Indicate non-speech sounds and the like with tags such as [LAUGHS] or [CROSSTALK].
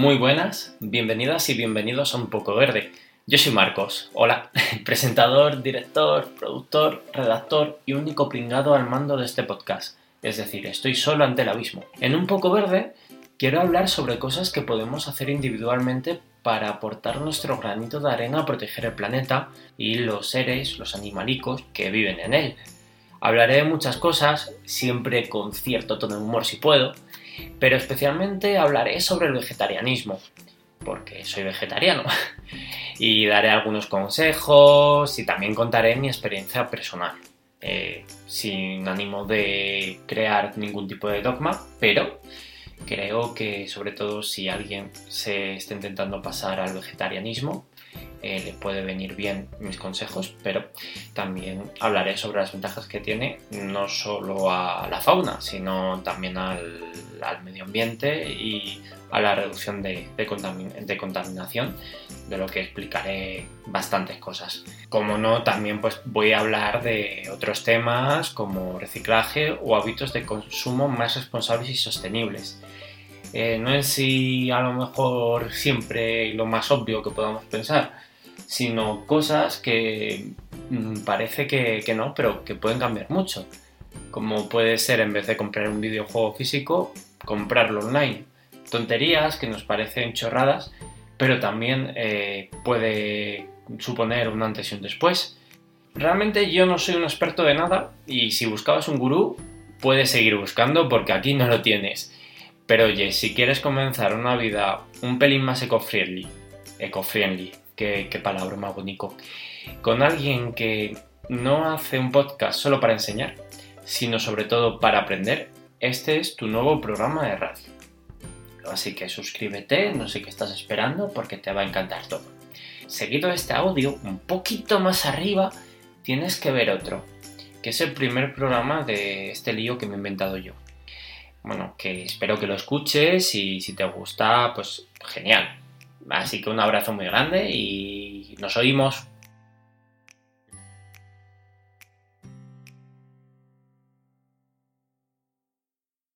Muy buenas, bienvenidas y bienvenidos a Un Poco Verde. Yo soy Marcos, hola, [LAUGHS] presentador, director, productor, redactor y único pringado al mando de este podcast. Es decir, estoy solo ante el abismo. En Un Poco Verde quiero hablar sobre cosas que podemos hacer individualmente para aportar nuestro granito de arena a proteger el planeta y los seres, los animalicos que viven en él. Hablaré de muchas cosas, siempre con cierto tono de humor si puedo, pero especialmente hablaré sobre el vegetarianismo, porque soy vegetariano, [LAUGHS] y daré algunos consejos y también contaré mi experiencia personal, eh, sin ánimo de crear ningún tipo de dogma, pero creo que sobre todo si alguien se está intentando pasar al vegetarianismo, eh, le puede venir bien mis consejos, pero también hablaré sobre las ventajas que tiene no solo a la fauna, sino también al, medio ambiente y a la reducción de, de, contaminación, de lo que explicaré bastantes cosas. Como no, también pues voy a hablar de otros temas como reciclaje o hábitos de consumo más responsables y sostenibles. Eh, no es si a lo mejor siempre lo más obvio que podamos pensar, sino cosas que mm, parece que, no, pero que pueden cambiar mucho. Como puede ser en vez de comprar un videojuego físico, comprarlo online. Tonterías que nos parecen chorradas, pero también eh, puede suponer un antes y un después. Realmente yo no soy un experto de nada y si buscabas un gurú, puedes seguir buscando porque aquí no lo tienes. Pero oye, si quieres comenzar una vida un pelín más eco-friendly, eco-friendly, qué, palabra más bonito, con alguien que no hace un podcast solo para enseñar, sino sobre todo para aprender, este es tu nuevo programa de radio. Así que suscríbete, no sé qué estás esperando porque te va a encantar todo. Seguido este audio, un poquito más arriba, tienes que ver otro, que es el primer programa de este lío que me he inventado yo. Bueno, que espero que lo escuches y si te gusta, pues genial. Así que un abrazo muy grande y nos oímos.